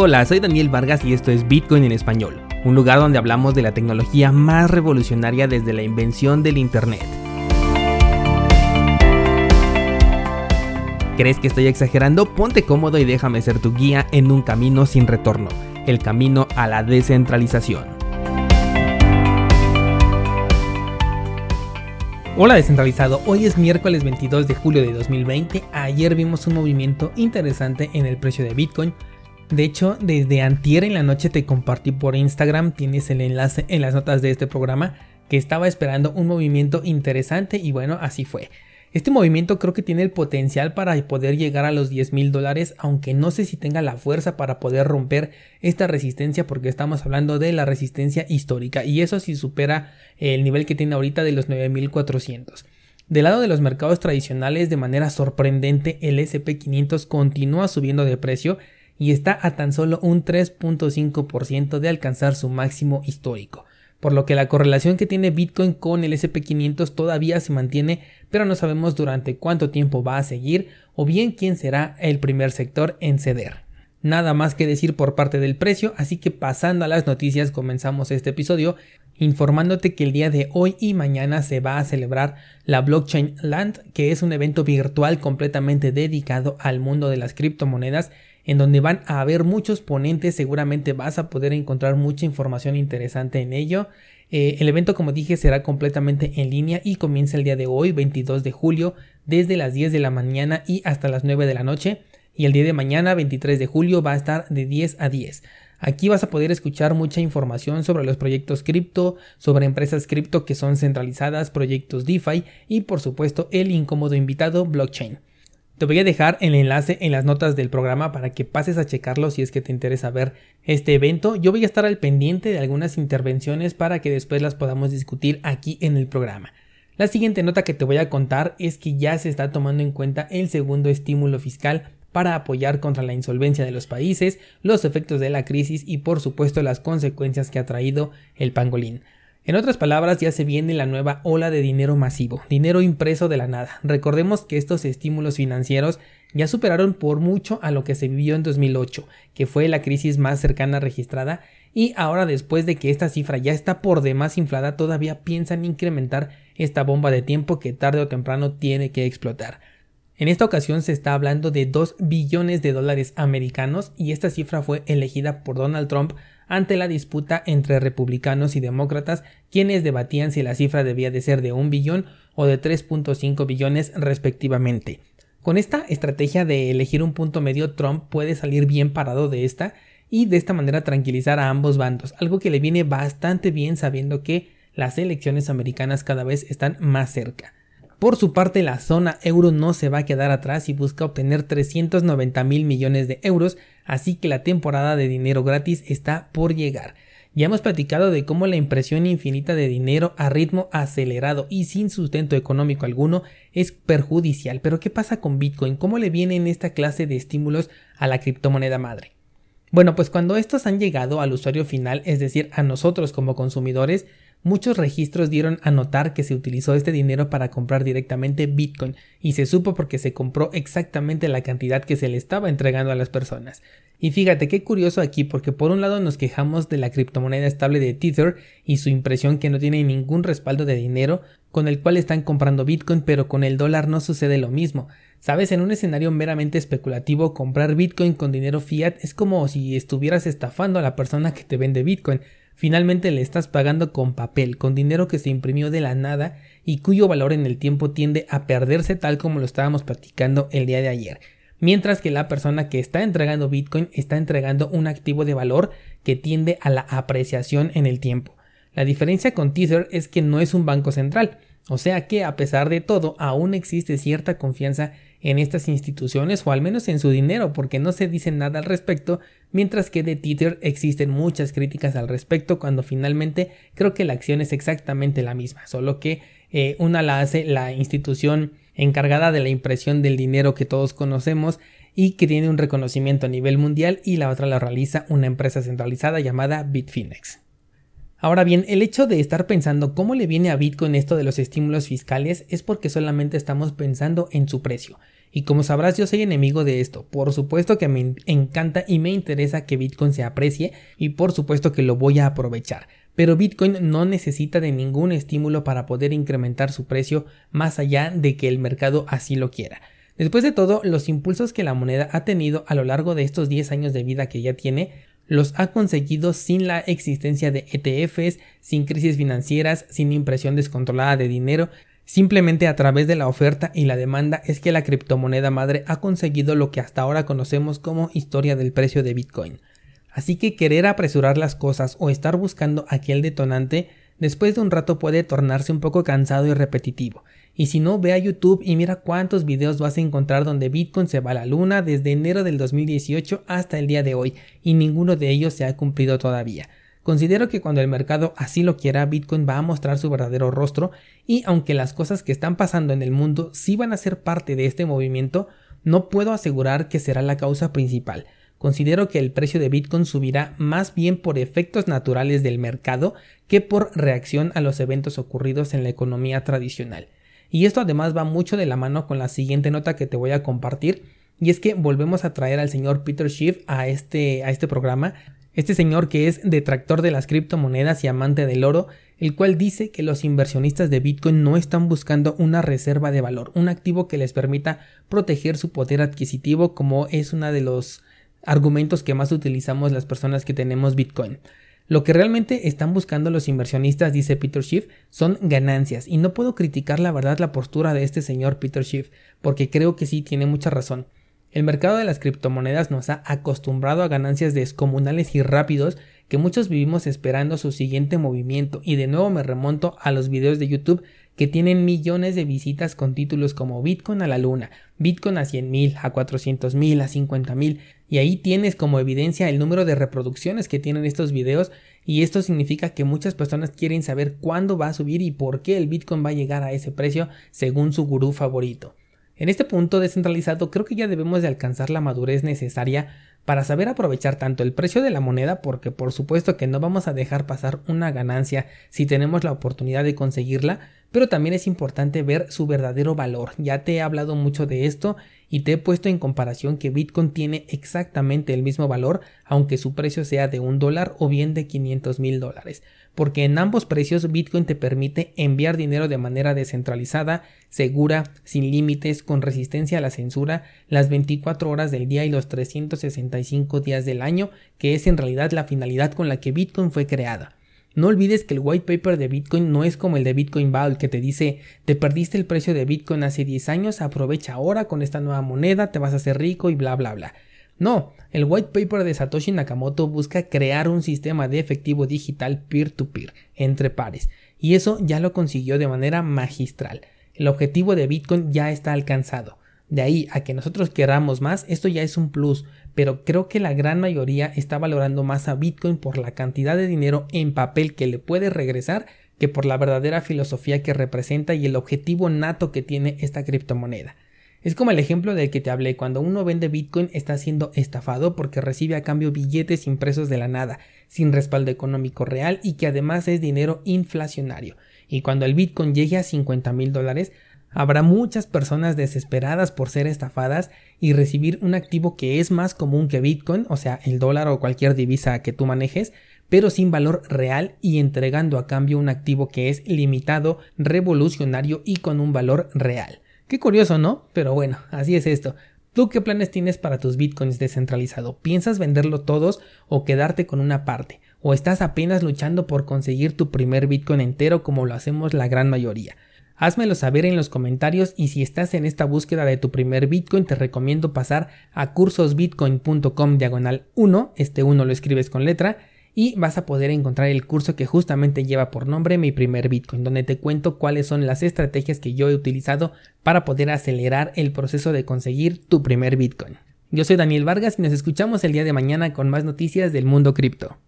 Hola, soy Daniel Vargas y esto es Bitcoin en español, un lugar donde hablamos de la tecnología más revolucionaria desde la invención del Internet. ¿Crees que estoy exagerando? Ponte cómodo y déjame ser tu guía en un camino sin retorno, el camino a la descentralización. Hola descentralizado, hoy es miércoles 22 de julio de 2020, ayer vimos un movimiento interesante en el precio de Bitcoin, de hecho, desde antier en la noche te compartí por Instagram, tienes el enlace en las notas de este programa, que estaba esperando un movimiento interesante y bueno, así fue. Este movimiento creo que tiene el potencial para poder llegar a los 10 mil dólares, aunque no sé si tenga la fuerza para poder romper esta resistencia, porque estamos hablando de la resistencia histórica, y eso si supera el nivel que tiene ahorita de los 9400. Del lado de los mercados tradicionales, de manera sorprendente, el SP500 continúa subiendo de precio y está a tan solo un 3.5% de alcanzar su máximo histórico, por lo que la correlación que tiene Bitcoin con el SP500 todavía se mantiene, pero no sabemos durante cuánto tiempo va a seguir o bien quién será el primer sector en ceder. Nada más que decir por parte del precio, así que pasando a las noticias comenzamos este episodio informándote que el día de hoy y mañana se va a celebrar la Blockchain Land, que es un evento virtual completamente dedicado al mundo de las criptomonedas en donde van a haber muchos ponentes, seguramente vas a poder encontrar mucha información interesante en ello. Eh, el evento, como dije, será completamente en línea y comienza el día de hoy, 22 de julio, desde las 10 de la mañana y hasta las 9 de la noche. Y el día de mañana, 23 de julio, va a estar de 10 a 10. Aquí vas a poder escuchar mucha información sobre los proyectos cripto, sobre empresas cripto que son centralizadas, proyectos DeFi y por supuesto el incómodo invitado blockchain. Te voy a dejar el enlace en las notas del programa para que pases a checarlo si es que te interesa ver este evento. Yo voy a estar al pendiente de algunas intervenciones para que después las podamos discutir aquí en el programa. La siguiente nota que te voy a contar es que ya se está tomando en cuenta el segundo estímulo fiscal para apoyar contra la insolvencia de los países, los efectos de la crisis y por supuesto las consecuencias que ha traído el pangolín. En otras palabras, ya se viene la nueva ola de dinero masivo, dinero impreso de la nada. Recordemos que estos estímulos financieros ya superaron por mucho a lo que se vivió en 2008, que fue la crisis más cercana registrada, y ahora después de que esta cifra ya está por demás inflada, todavía piensan incrementar esta bomba de tiempo que tarde o temprano tiene que explotar. En esta ocasión se está hablando de 2 billones de dólares americanos y esta cifra fue elegida por Donald Trump ante la disputa entre republicanos y demócratas, quienes debatían si la cifra debía de ser de un billón o de 3.5 billones respectivamente. Con esta estrategia de elegir un punto medio, Trump puede salir bien parado de esta y de esta manera tranquilizar a ambos bandos, algo que le viene bastante bien sabiendo que las elecciones americanas cada vez están más cerca. Por su parte, la zona euro no se va a quedar atrás y busca obtener 390 mil millones de euros, así que la temporada de dinero gratis está por llegar. Ya hemos platicado de cómo la impresión infinita de dinero a ritmo acelerado y sin sustento económico alguno es perjudicial. Pero ¿qué pasa con Bitcoin? ¿Cómo le vienen esta clase de estímulos a la criptomoneda madre? Bueno, pues cuando estos han llegado al usuario final, es decir, a nosotros como consumidores, Muchos registros dieron a notar que se utilizó este dinero para comprar directamente Bitcoin y se supo porque se compró exactamente la cantidad que se le estaba entregando a las personas. Y fíjate qué curioso aquí porque por un lado nos quejamos de la criptomoneda estable de Tether y su impresión que no tiene ningún respaldo de dinero con el cual están comprando Bitcoin pero con el dólar no sucede lo mismo. Sabes, en un escenario meramente especulativo comprar Bitcoin con dinero fiat es como si estuvieras estafando a la persona que te vende Bitcoin Finalmente le estás pagando con papel, con dinero que se imprimió de la nada y cuyo valor en el tiempo tiende a perderse tal como lo estábamos platicando el día de ayer. Mientras que la persona que está entregando Bitcoin está entregando un activo de valor que tiende a la apreciación en el tiempo. La diferencia con Tether es que no es un banco central, o sea que a pesar de todo aún existe cierta confianza en estas instituciones o al menos en su dinero porque no se dice nada al respecto, mientras que de Tether existen muchas críticas al respecto cuando finalmente creo que la acción es exactamente la misma, solo que eh, una la hace la institución encargada de la impresión del dinero que todos conocemos y que tiene un reconocimiento a nivel mundial y la otra la realiza una empresa centralizada llamada Bitfinex. Ahora bien, el hecho de estar pensando cómo le viene a Bitcoin esto de los estímulos fiscales es porque solamente estamos pensando en su precio. Y como sabrás, yo soy enemigo de esto. Por supuesto que me encanta y me interesa que Bitcoin se aprecie y por supuesto que lo voy a aprovechar. Pero Bitcoin no necesita de ningún estímulo para poder incrementar su precio más allá de que el mercado así lo quiera. Después de todo, los impulsos que la moneda ha tenido a lo largo de estos 10 años de vida que ya tiene, los ha conseguido sin la existencia de ETFs, sin crisis financieras, sin impresión descontrolada de dinero, simplemente a través de la oferta y la demanda es que la criptomoneda madre ha conseguido lo que hasta ahora conocemos como historia del precio de Bitcoin. Así que querer apresurar las cosas o estar buscando aquel detonante después de un rato puede tornarse un poco cansado y repetitivo, y si no, ve a YouTube y mira cuántos videos vas a encontrar donde Bitcoin se va a la luna desde enero del 2018 hasta el día de hoy, y ninguno de ellos se ha cumplido todavía. Considero que cuando el mercado así lo quiera, Bitcoin va a mostrar su verdadero rostro, y aunque las cosas que están pasando en el mundo sí van a ser parte de este movimiento, no puedo asegurar que será la causa principal. Considero que el precio de Bitcoin subirá más bien por efectos naturales del mercado que por reacción a los eventos ocurridos en la economía tradicional. Y esto además va mucho de la mano con la siguiente nota que te voy a compartir. Y es que volvemos a traer al señor Peter Schiff a este, a este programa. Este señor que es detractor de las criptomonedas y amante del oro, el cual dice que los inversionistas de Bitcoin no están buscando una reserva de valor, un activo que les permita proteger su poder adquisitivo como es uno de los argumentos que más utilizamos las personas que tenemos Bitcoin. Lo que realmente están buscando los inversionistas, dice Peter Schiff, son ganancias, y no puedo criticar la verdad la postura de este señor Peter Schiff, porque creo que sí tiene mucha razón. El mercado de las criptomonedas nos ha acostumbrado a ganancias descomunales y rápidos que muchos vivimos esperando su siguiente movimiento y de nuevo me remonto a los videos de YouTube que tienen millones de visitas con títulos como Bitcoin a la luna, Bitcoin a 100 mil, a 400 mil, a 50 mil, y ahí tienes como evidencia el número de reproducciones que tienen estos videos y esto significa que muchas personas quieren saber cuándo va a subir y por qué el Bitcoin va a llegar a ese precio según su gurú favorito. En este punto descentralizado creo que ya debemos de alcanzar la madurez necesaria para saber aprovechar tanto el precio de la moneda porque por supuesto que no vamos a dejar pasar una ganancia si tenemos la oportunidad de conseguirla, pero también es importante ver su verdadero valor. Ya te he hablado mucho de esto y te he puesto en comparación que Bitcoin tiene exactamente el mismo valor, aunque su precio sea de un dólar o bien de 500 mil dólares, porque en ambos precios Bitcoin te permite enviar dinero de manera descentralizada, segura, sin límites, con resistencia a la censura, las 24 horas del día y los 365 días del año, que es en realidad la finalidad con la que Bitcoin fue creada. No olvides que el white paper de Bitcoin no es como el de Bitcoin Vault que te dice te perdiste el precio de Bitcoin hace 10 años, aprovecha ahora con esta nueva moneda, te vas a hacer rico y bla bla bla. No, el white paper de Satoshi Nakamoto busca crear un sistema de efectivo digital peer-to-peer, -peer, entre pares, y eso ya lo consiguió de manera magistral. El objetivo de Bitcoin ya está alcanzado. De ahí a que nosotros queramos más, esto ya es un plus, pero creo que la gran mayoría está valorando más a Bitcoin por la cantidad de dinero en papel que le puede regresar que por la verdadera filosofía que representa y el objetivo nato que tiene esta criptomoneda. Es como el ejemplo del que te hablé, cuando uno vende Bitcoin está siendo estafado porque recibe a cambio billetes impresos de la nada, sin respaldo económico real y que además es dinero inflacionario. Y cuando el Bitcoin llegue a 50 mil dólares, Habrá muchas personas desesperadas por ser estafadas y recibir un activo que es más común que Bitcoin, o sea, el dólar o cualquier divisa que tú manejes, pero sin valor real y entregando a cambio un activo que es limitado, revolucionario y con un valor real. Qué curioso, ¿no? Pero bueno, así es esto. ¿Tú qué planes tienes para tus bitcoins descentralizado? ¿Piensas venderlo todos o quedarte con una parte? ¿O estás apenas luchando por conseguir tu primer bitcoin entero como lo hacemos la gran mayoría? Házmelo saber en los comentarios y si estás en esta búsqueda de tu primer Bitcoin te recomiendo pasar a cursosbitcoin.com diagonal 1, este 1 lo escribes con letra, y vas a poder encontrar el curso que justamente lleva por nombre Mi primer Bitcoin, donde te cuento cuáles son las estrategias que yo he utilizado para poder acelerar el proceso de conseguir tu primer Bitcoin. Yo soy Daniel Vargas y nos escuchamos el día de mañana con más noticias del mundo cripto.